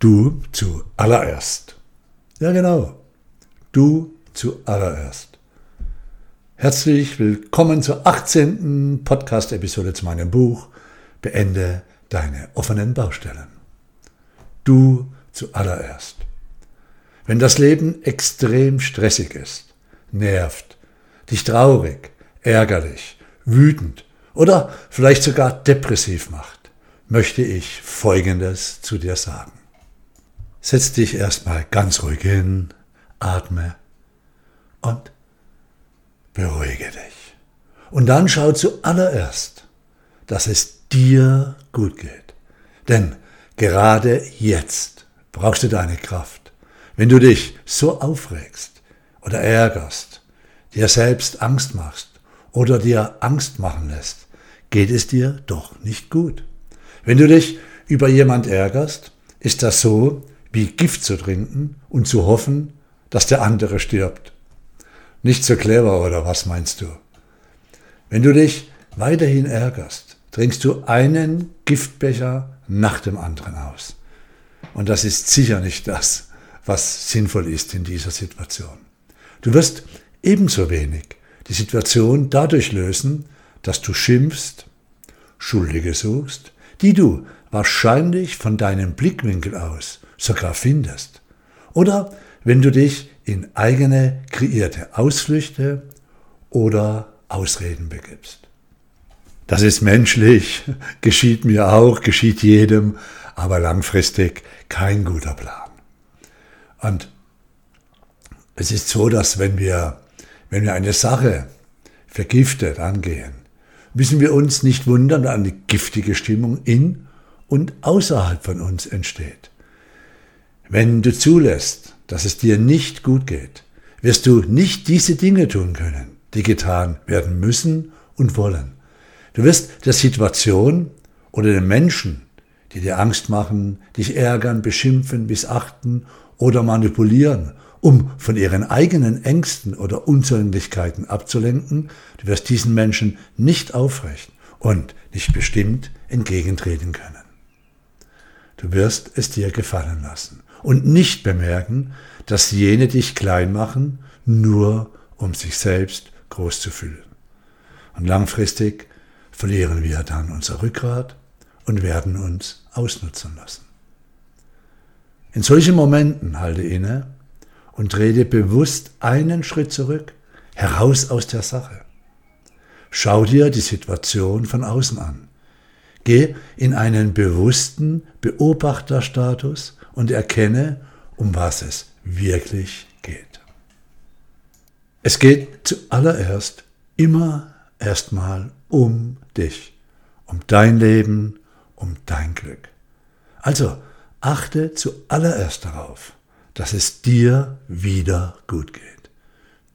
Du zuallererst. Ja, genau. Du zuallererst. Herzlich willkommen zur 18. Podcast-Episode zu meinem Buch Beende deine offenen Baustellen. Du zuallererst. Wenn das Leben extrem stressig ist, nervt, dich traurig, ärgerlich, wütend oder vielleicht sogar depressiv macht, möchte ich Folgendes zu dir sagen. Setz dich erstmal ganz ruhig hin, atme und beruhige dich. Und dann schau zuallererst, dass es dir gut geht. Denn gerade jetzt brauchst du deine Kraft. Wenn du dich so aufregst oder ärgerst, dir selbst Angst machst oder dir Angst machen lässt, geht es dir doch nicht gut. Wenn du dich über jemand ärgerst, ist das so, wie Gift zu trinken und zu hoffen, dass der andere stirbt. Nicht so clever, oder was meinst du? Wenn du dich weiterhin ärgerst, trinkst du einen Giftbecher nach dem anderen aus. Und das ist sicher nicht das, was sinnvoll ist in dieser Situation. Du wirst ebenso wenig die Situation dadurch lösen, dass du schimpfst, Schuldige suchst, die du wahrscheinlich von deinem Blickwinkel aus sogar findest. Oder wenn du dich in eigene kreierte Ausflüchte oder Ausreden begibst. Das ist menschlich, geschieht mir auch, geschieht jedem, aber langfristig kein guter Plan. Und es ist so, dass wenn wir, wenn wir eine Sache vergiftet angehen, müssen wir uns nicht wundern, dass eine giftige Stimmung in und außerhalb von uns entsteht. Wenn du zulässt, dass es dir nicht gut geht, wirst du nicht diese Dinge tun können, die getan werden müssen und wollen. Du wirst der Situation oder den Menschen, die dir Angst machen, dich ärgern, beschimpfen, missachten oder manipulieren, um von ihren eigenen Ängsten oder Unzulänglichkeiten abzulenken, du wirst diesen Menschen nicht aufrecht und nicht bestimmt entgegentreten können. Du wirst es dir gefallen lassen und nicht bemerken, dass jene dich klein machen, nur um sich selbst groß zu fühlen. Und langfristig verlieren wir dann unser Rückgrat und werden uns ausnutzen lassen. In solchen Momenten halte inne und trete bewusst einen Schritt zurück, heraus aus der Sache. Schau dir die Situation von außen an. Geh in einen bewussten Beobachterstatus und erkenne, um was es wirklich geht. Es geht zuallererst immer erstmal um dich, um dein Leben, um dein Glück. Also achte zuallererst darauf, dass es dir wieder gut geht.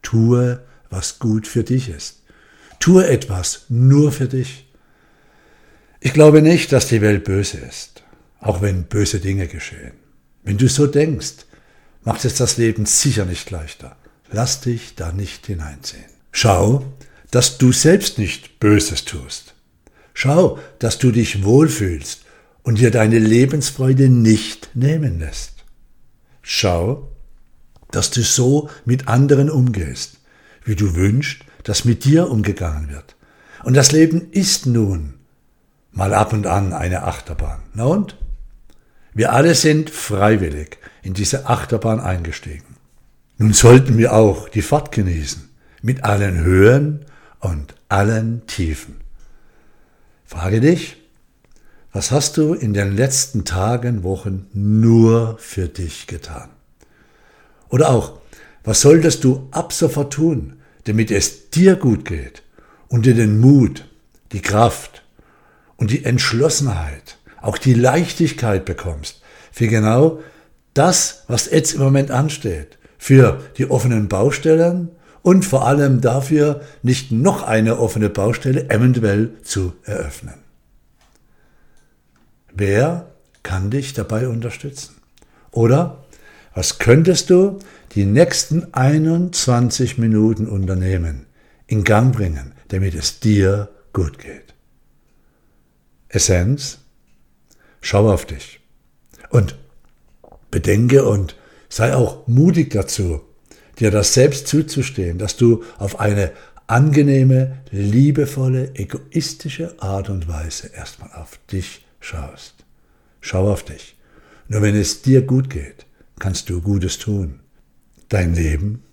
Tue, was gut für dich ist. Tue etwas nur für dich. Ich glaube nicht, dass die Welt böse ist, auch wenn böse Dinge geschehen. Wenn du so denkst, macht es das Leben sicher nicht leichter. Lass dich da nicht hineinziehen. Schau, dass du selbst nicht Böses tust. Schau, dass du dich wohlfühlst und dir deine Lebensfreude nicht nehmen lässt. Schau, dass du so mit anderen umgehst, wie du wünschst, dass mit dir umgegangen wird. Und das Leben ist nun mal ab und an eine Achterbahn. Na und? Wir alle sind freiwillig in diese Achterbahn eingestiegen. Nun sollten wir auch die Fahrt genießen, mit allen Höhen und allen Tiefen. Frage dich, was hast du in den letzten Tagen, Wochen nur für dich getan? Oder auch, was solltest du ab sofort tun, damit es dir gut geht und dir den Mut, die Kraft und die Entschlossenheit auch die Leichtigkeit bekommst für genau das, was jetzt im Moment ansteht, für die offenen Baustellen und vor allem dafür, nicht noch eine offene Baustelle eventuell zu eröffnen. Wer kann dich dabei unterstützen? Oder was könntest du die nächsten 21 Minuten unternehmen, in Gang bringen, damit es dir gut geht? Essenz Schau auf dich. Und Bedenke und sei auch mutig dazu, dir das selbst zuzustehen, dass du auf eine angenehme, liebevolle, egoistische Art und Weise erstmal auf dich schaust. Schau auf dich. Nur wenn es dir gut geht, kannst du Gutes tun. Dein Leben,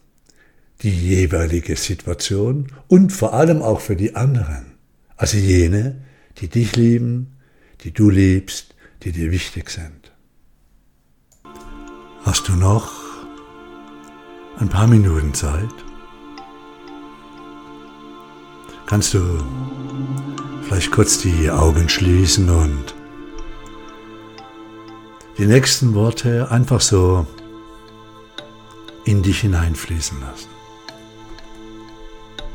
die jeweilige Situation und vor allem auch für die anderen. Also jene, die dich lieben, die du liebst, die dir wichtig sind. Hast du noch ein paar Minuten Zeit? Kannst du vielleicht kurz die Augen schließen und die nächsten Worte einfach so in dich hineinfließen lassen.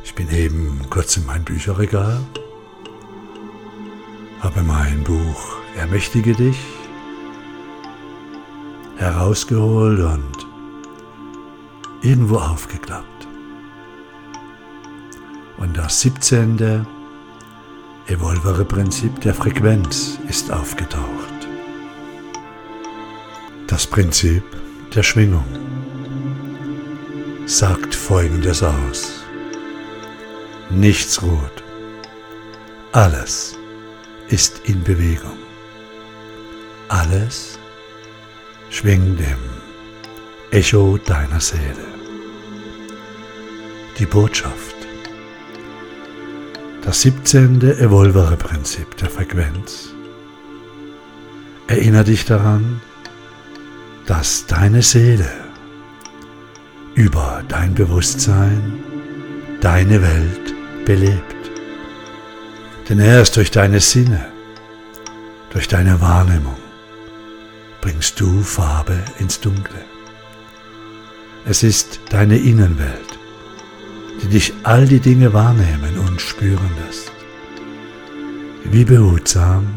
Ich bin eben kurz in mein Bücherregal, habe mein Buch Ermächtige dich herausgeholt und irgendwo aufgeklappt. Und das 17. Evolvere-Prinzip der Frequenz ist aufgetaucht. Das Prinzip der Schwingung sagt Folgendes aus. Nichts ruht. Alles ist in Bewegung. Alles schwingt im Echo deiner Seele. Die Botschaft. Das 17. Evolvere-Prinzip der Frequenz. Erinnere dich daran, dass deine Seele über dein Bewusstsein deine Welt belebt. Denn erst durch deine Sinne, durch deine Wahrnehmung bringst du Farbe ins Dunkle. Es ist deine Innenwelt, die dich all die Dinge wahrnehmen und spüren lässt. Wie behutsam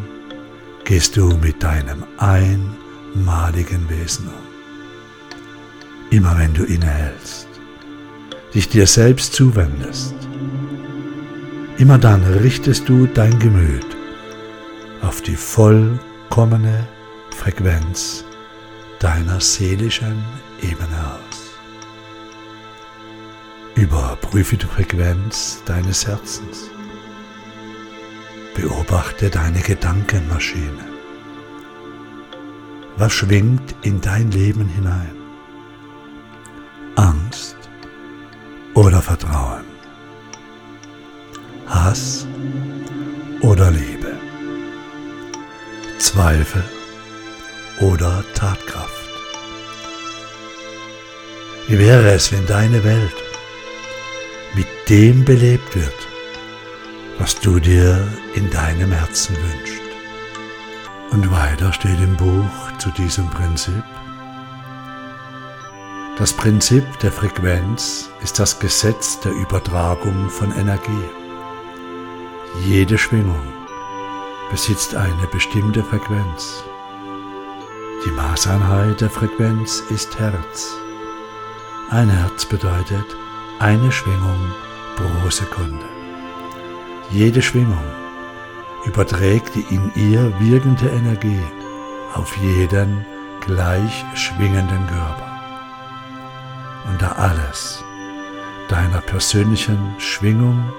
gehst du mit deinem Ein- maligen Wesen um. Immer wenn du innehältst, dich dir selbst zuwendest, immer dann richtest du dein Gemüt auf die vollkommene Frequenz deiner seelischen Ebene aus. Überprüfe die Frequenz deines Herzens. Beobachte deine Gedankenmaschine. Was schwingt in dein Leben hinein? Angst oder Vertrauen? Hass oder Liebe? Zweifel oder Tatkraft? Wie wäre es, wenn deine Welt mit dem belebt wird, was du dir in deinem Herzen wünschst? Und weiter steht im Buch zu diesem Prinzip. Das Prinzip der Frequenz ist das Gesetz der Übertragung von Energie. Jede Schwingung besitzt eine bestimmte Frequenz. Die Maßeinheit der Frequenz ist Herz. Ein Herz bedeutet eine Schwingung pro Sekunde. Jede Schwingung überträgt die in ihr wirkende Energie auf jeden gleich schwingenden Körper. Und da alles deiner persönlichen Schwingung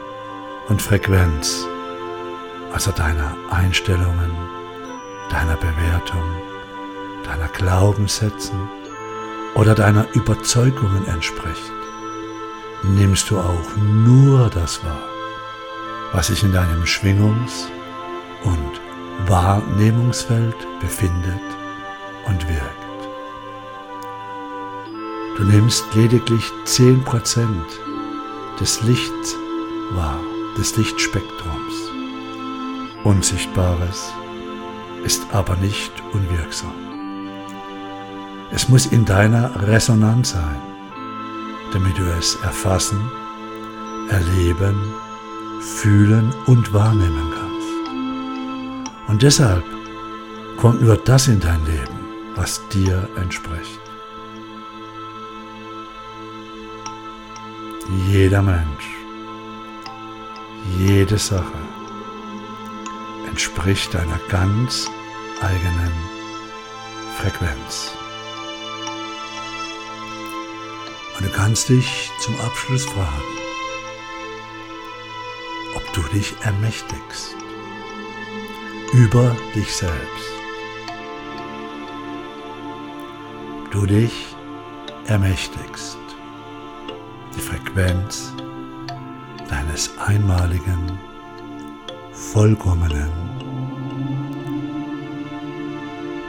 und Frequenz, also deiner Einstellungen, deiner Bewertung, deiner Glaubenssätzen oder deiner Überzeugungen entspricht, nimmst du auch nur das wahr, was sich in deinem Schwingungs- und Wahrnehmungsfeld befindet und wirkt. Du nimmst lediglich 10% des Lichts wahr, des Lichtspektrums. Unsichtbares ist aber nicht unwirksam. Es muss in deiner Resonanz sein, damit du es erfassen, erleben, fühlen und wahrnehmen kannst. Und deshalb kommt nur das in dein Leben, was dir entspricht. Jeder Mensch, jede Sache entspricht einer ganz eigenen Frequenz. Und du kannst dich zum Abschluss fragen, ob du dich ermächtigst über dich selbst. Du dich ermächtigst, die Frequenz deines einmaligen, vollkommenen,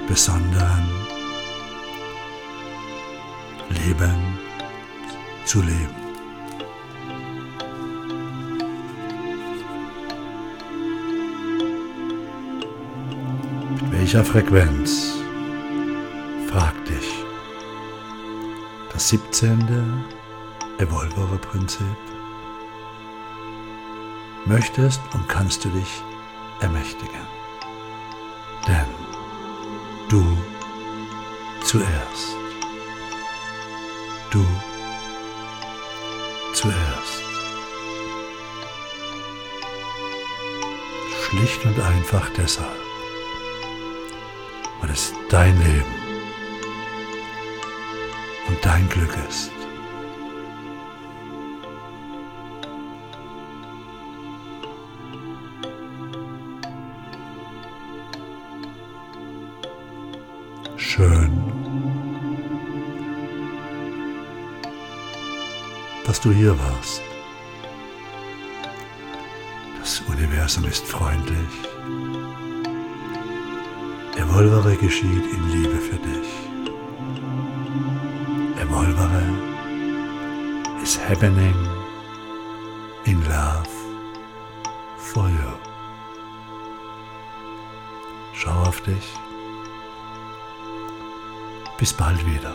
besonderen Leben zu leben. Mit welcher Frequenz? Frag dich. Das 17. Evolvere-Prinzip. Möchtest und kannst du dich ermächtigen. Denn du zuerst. Du zuerst. Schlicht und einfach deshalb, weil es dein Leben und dein Glück ist. Du hier warst. Das Universum ist freundlich. Evolvere geschieht in Liebe für dich. Evolvere is happening in love for you. Schau auf dich. Bis bald wieder.